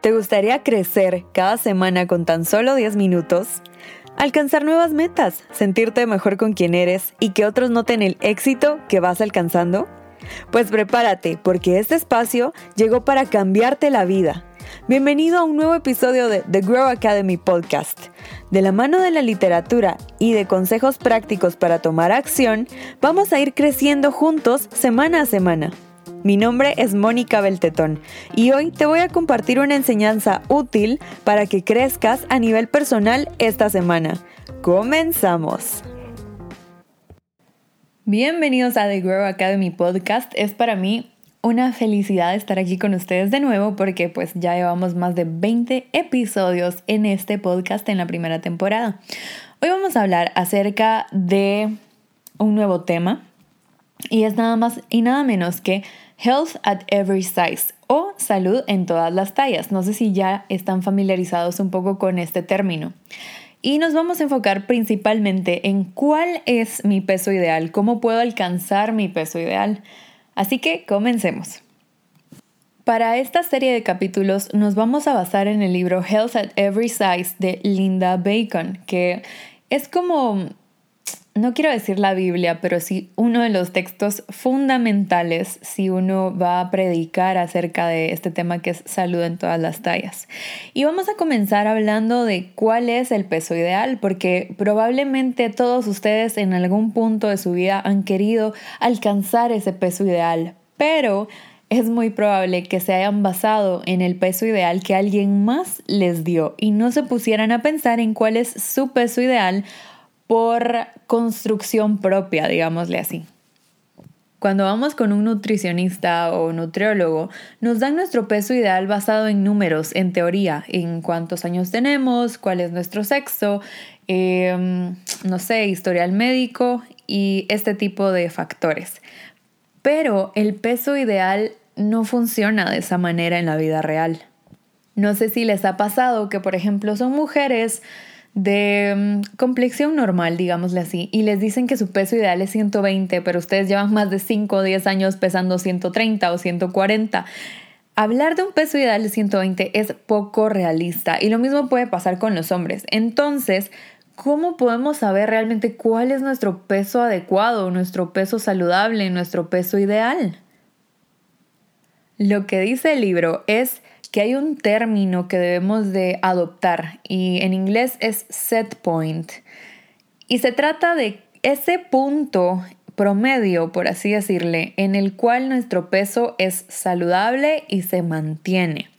¿Te gustaría crecer cada semana con tan solo 10 minutos? Alcanzar nuevas metas, sentirte mejor con quien eres y que otros noten el éxito que vas alcanzando? Pues prepárate, porque este espacio llegó para cambiarte la vida. Bienvenido a un nuevo episodio de The Grow Academy Podcast. De la mano de la literatura y de consejos prácticos para tomar acción, vamos a ir creciendo juntos semana a semana. Mi nombre es Mónica Beltetón y hoy te voy a compartir una enseñanza útil para que crezcas a nivel personal esta semana. ¡Comenzamos! Bienvenidos a The Grow Academy Podcast. Es para mí una felicidad estar aquí con ustedes de nuevo porque pues ya llevamos más de 20 episodios en este podcast en la primera temporada. Hoy vamos a hablar acerca de un nuevo tema y es nada más y nada menos que Health at Every Size o salud en todas las tallas. No sé si ya están familiarizados un poco con este término. Y nos vamos a enfocar principalmente en cuál es mi peso ideal, cómo puedo alcanzar mi peso ideal. Así que comencemos. Para esta serie de capítulos nos vamos a basar en el libro Health at Every Size de Linda Bacon, que es como no quiero decir la Biblia, pero sí uno de los textos fundamentales si uno va a predicar acerca de este tema que es salud en todas las tallas. Y vamos a comenzar hablando de cuál es el peso ideal, porque probablemente todos ustedes en algún punto de su vida han querido alcanzar ese peso ideal, pero es muy probable que se hayan basado en el peso ideal que alguien más les dio y no se pusieran a pensar en cuál es su peso ideal por construcción propia, digámosle así. Cuando vamos con un nutricionista o nutriólogo, nos dan nuestro peso ideal basado en números, en teoría, en cuántos años tenemos, cuál es nuestro sexo, em, no sé, historial médico y este tipo de factores. Pero el peso ideal no funciona de esa manera en la vida real. No sé si les ha pasado que, por ejemplo, son mujeres de mm, complexión normal, digámosle así, y les dicen que su peso ideal es 120, pero ustedes llevan más de 5 o 10 años pesando 130 o 140. Hablar de un peso ideal de 120 es poco realista y lo mismo puede pasar con los hombres. Entonces, ¿cómo podemos saber realmente cuál es nuestro peso adecuado, nuestro peso saludable, nuestro peso ideal? Lo que dice el libro es que hay un término que debemos de adoptar y en inglés es set point. Y se trata de ese punto promedio, por así decirle, en el cual nuestro peso es saludable y se mantiene.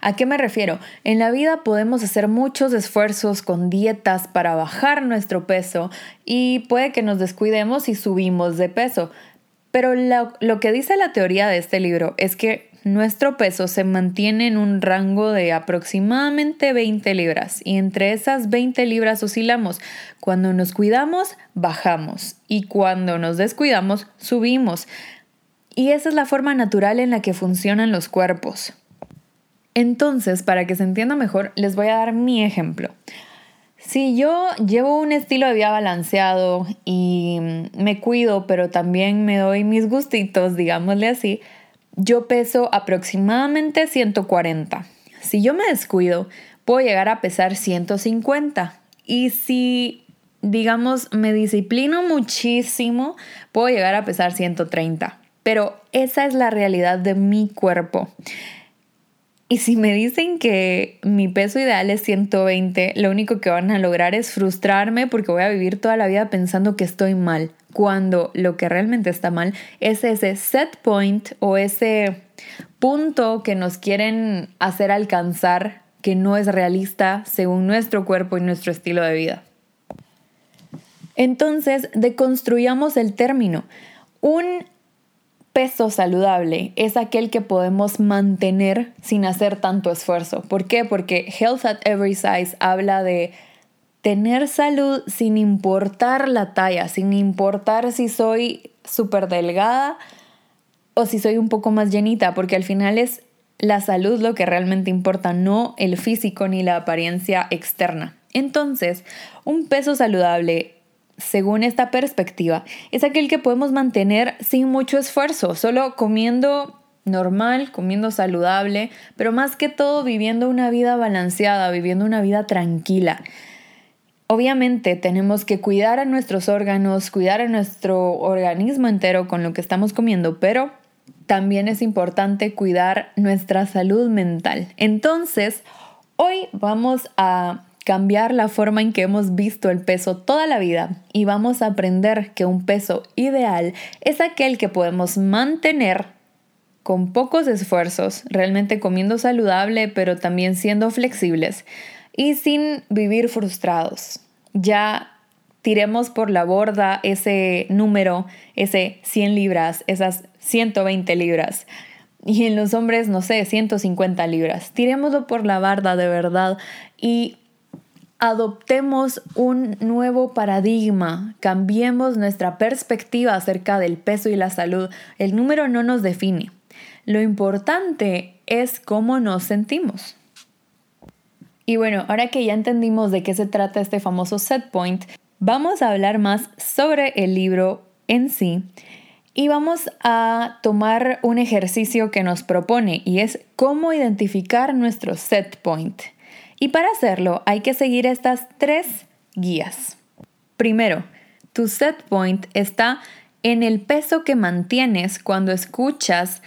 ¿A qué me refiero? En la vida podemos hacer muchos esfuerzos con dietas para bajar nuestro peso y puede que nos descuidemos y subimos de peso. Pero lo, lo que dice la teoría de este libro es que nuestro peso se mantiene en un rango de aproximadamente 20 libras y entre esas 20 libras oscilamos. Cuando nos cuidamos, bajamos y cuando nos descuidamos, subimos. Y esa es la forma natural en la que funcionan los cuerpos. Entonces, para que se entienda mejor, les voy a dar mi ejemplo. Si yo llevo un estilo de vida balanceado y me cuido, pero también me doy mis gustitos, digámosle así, yo peso aproximadamente 140. Si yo me descuido, puedo llegar a pesar 150. Y si, digamos, me disciplino muchísimo, puedo llegar a pesar 130. Pero esa es la realidad de mi cuerpo. Y si me dicen que mi peso ideal es 120, lo único que van a lograr es frustrarme porque voy a vivir toda la vida pensando que estoy mal, cuando lo que realmente está mal es ese set point o ese punto que nos quieren hacer alcanzar que no es realista según nuestro cuerpo y nuestro estilo de vida. Entonces, deconstruyamos el término. Un peso saludable es aquel que podemos mantener sin hacer tanto esfuerzo. ¿Por qué? Porque Health at Every Size habla de tener salud sin importar la talla, sin importar si soy súper delgada o si soy un poco más llenita, porque al final es la salud lo que realmente importa, no el físico ni la apariencia externa. Entonces, un peso saludable según esta perspectiva, es aquel que podemos mantener sin mucho esfuerzo, solo comiendo normal, comiendo saludable, pero más que todo viviendo una vida balanceada, viviendo una vida tranquila. Obviamente tenemos que cuidar a nuestros órganos, cuidar a nuestro organismo entero con lo que estamos comiendo, pero también es importante cuidar nuestra salud mental. Entonces, hoy vamos a cambiar la forma en que hemos visto el peso toda la vida y vamos a aprender que un peso ideal es aquel que podemos mantener con pocos esfuerzos, realmente comiendo saludable, pero también siendo flexibles y sin vivir frustrados. Ya tiremos por la borda ese número, ese 100 libras, esas 120 libras. Y en los hombres, no sé, 150 libras. Tirémoslo por la barda de verdad y adoptemos un nuevo paradigma, cambiemos nuestra perspectiva acerca del peso y la salud. El número no nos define. Lo importante es cómo nos sentimos. Y bueno, ahora que ya entendimos de qué se trata este famoso set point, vamos a hablar más sobre el libro en sí y vamos a tomar un ejercicio que nos propone y es cómo identificar nuestro set point. Y para hacerlo hay que seguir estas tres guías. Primero, tu set point está en el peso que mantienes cuando escuchas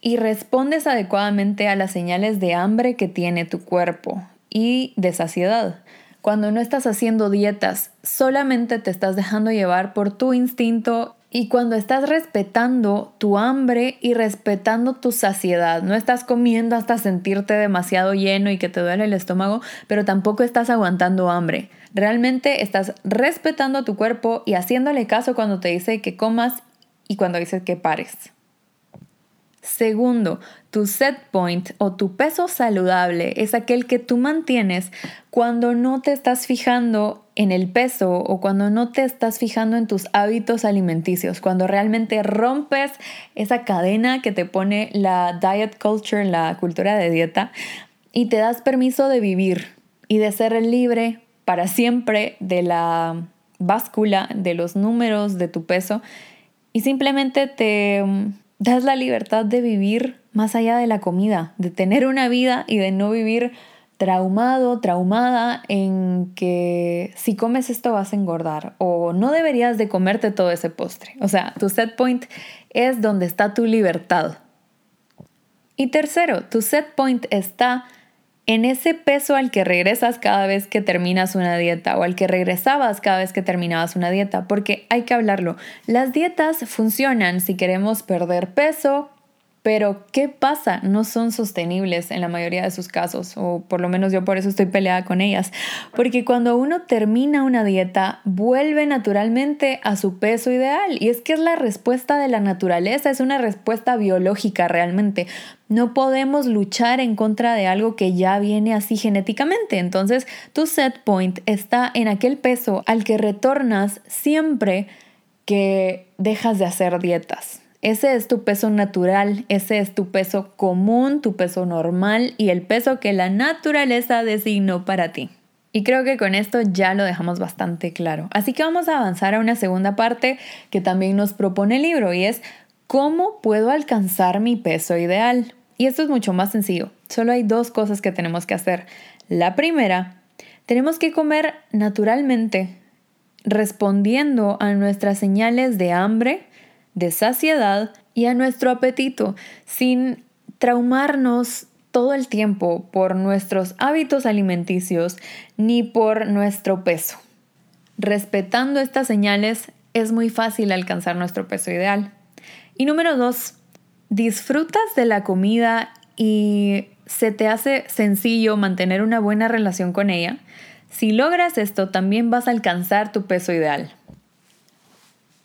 y respondes adecuadamente a las señales de hambre que tiene tu cuerpo y de saciedad. Cuando no estás haciendo dietas, solamente te estás dejando llevar por tu instinto y cuando estás respetando tu hambre y respetando tu saciedad, no estás comiendo hasta sentirte demasiado lleno y que te duele el estómago, pero tampoco estás aguantando hambre. Realmente estás respetando tu cuerpo y haciéndole caso cuando te dice que comas y cuando dice que pares. Segundo, tu set point o tu peso saludable es aquel que tú mantienes cuando no te estás fijando en el peso o cuando no te estás fijando en tus hábitos alimenticios, cuando realmente rompes esa cadena que te pone la diet culture, la cultura de dieta, y te das permiso de vivir y de ser libre para siempre de la báscula, de los números, de tu peso, y simplemente te das la libertad de vivir más allá de la comida, de tener una vida y de no vivir traumado, traumada en que si comes esto vas a engordar o no deberías de comerte todo ese postre. O sea, tu set point es donde está tu libertad. Y tercero, tu set point está en ese peso al que regresas cada vez que terminas una dieta o al que regresabas cada vez que terminabas una dieta, porque hay que hablarlo. Las dietas funcionan si queremos perder peso, pero ¿qué pasa? No son sostenibles en la mayoría de sus casos, o por lo menos yo por eso estoy peleada con ellas, porque cuando uno termina una dieta, vuelve naturalmente a su peso ideal, y es que es la respuesta de la naturaleza, es una respuesta biológica realmente. No podemos luchar en contra de algo que ya viene así genéticamente, entonces tu set point está en aquel peso al que retornas siempre que dejas de hacer dietas. Ese es tu peso natural, ese es tu peso común, tu peso normal y el peso que la naturaleza designó para ti. Y creo que con esto ya lo dejamos bastante claro. Así que vamos a avanzar a una segunda parte que también nos propone el libro y es ¿cómo puedo alcanzar mi peso ideal? Y esto es mucho más sencillo. Solo hay dos cosas que tenemos que hacer. La primera, tenemos que comer naturalmente, respondiendo a nuestras señales de hambre, de saciedad y a nuestro apetito, sin traumarnos todo el tiempo por nuestros hábitos alimenticios ni por nuestro peso. Respetando estas señales es muy fácil alcanzar nuestro peso ideal. Y número dos, disfrutas de la comida y se te hace sencillo mantener una buena relación con ella. Si logras esto, también vas a alcanzar tu peso ideal.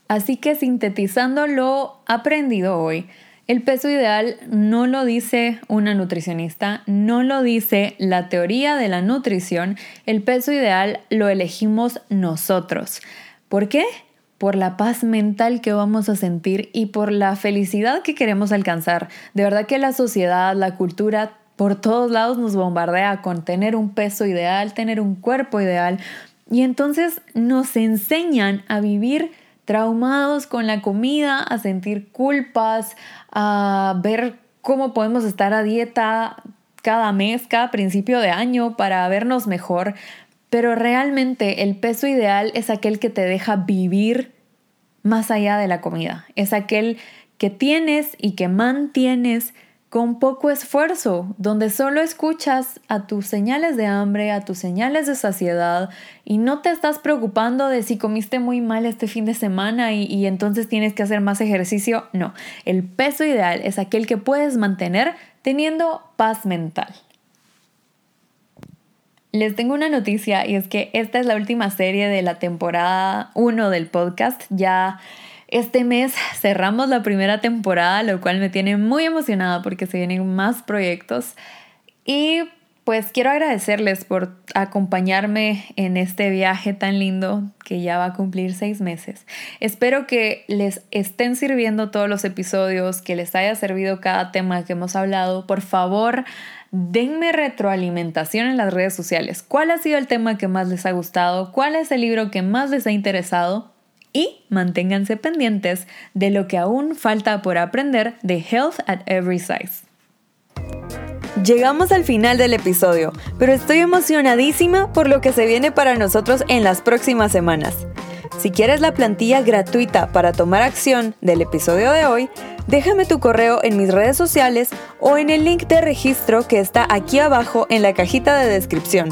Así que sintetizando lo aprendido hoy, el peso ideal no lo dice una nutricionista, no lo dice la teoría de la nutrición, el peso ideal lo elegimos nosotros. ¿Por qué? Por la paz mental que vamos a sentir y por la felicidad que queremos alcanzar. De verdad que la sociedad, la cultura, por todos lados nos bombardea con tener un peso ideal, tener un cuerpo ideal. Y entonces nos enseñan a vivir traumados con la comida, a sentir culpas, a ver cómo podemos estar a dieta cada mes, cada principio de año para vernos mejor, pero realmente el peso ideal es aquel que te deja vivir más allá de la comida, es aquel que tienes y que mantienes con poco esfuerzo, donde solo escuchas a tus señales de hambre, a tus señales de saciedad y no te estás preocupando de si comiste muy mal este fin de semana y, y, entonces tienes que hacer más ejercicio. No, el peso ideal es aquel que puedes mantener teniendo paz mental. Les tengo una noticia y es que esta es la última serie de la temporada 1 del podcast. Ya este mes cerramos la primera temporada, lo cual me tiene muy emocionada porque se vienen más proyectos. Y pues quiero agradecerles por acompañarme en este viaje tan lindo que ya va a cumplir seis meses. Espero que les estén sirviendo todos los episodios, que les haya servido cada tema que hemos hablado. Por favor, denme retroalimentación en las redes sociales. ¿Cuál ha sido el tema que más les ha gustado? ¿Cuál es el libro que más les ha interesado? y manténganse pendientes de lo que aún falta por aprender de Health at Every Size. Llegamos al final del episodio, pero estoy emocionadísima por lo que se viene para nosotros en las próximas semanas. Si quieres la plantilla gratuita para tomar acción del episodio de hoy, déjame tu correo en mis redes sociales o en el link de registro que está aquí abajo en la cajita de descripción.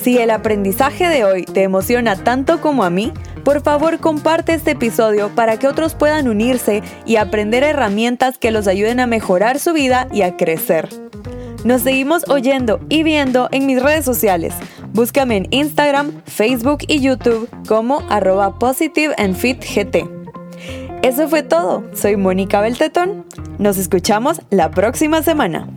Si el aprendizaje de hoy te emociona tanto como a mí, por favor, comparte este episodio para que otros puedan unirse y aprender herramientas que los ayuden a mejorar su vida y a crecer. Nos seguimos oyendo y viendo en mis redes sociales. Búscame en Instagram, Facebook y YouTube como arroba positive. Eso fue todo. Soy Mónica Beltetón. Nos escuchamos la próxima semana.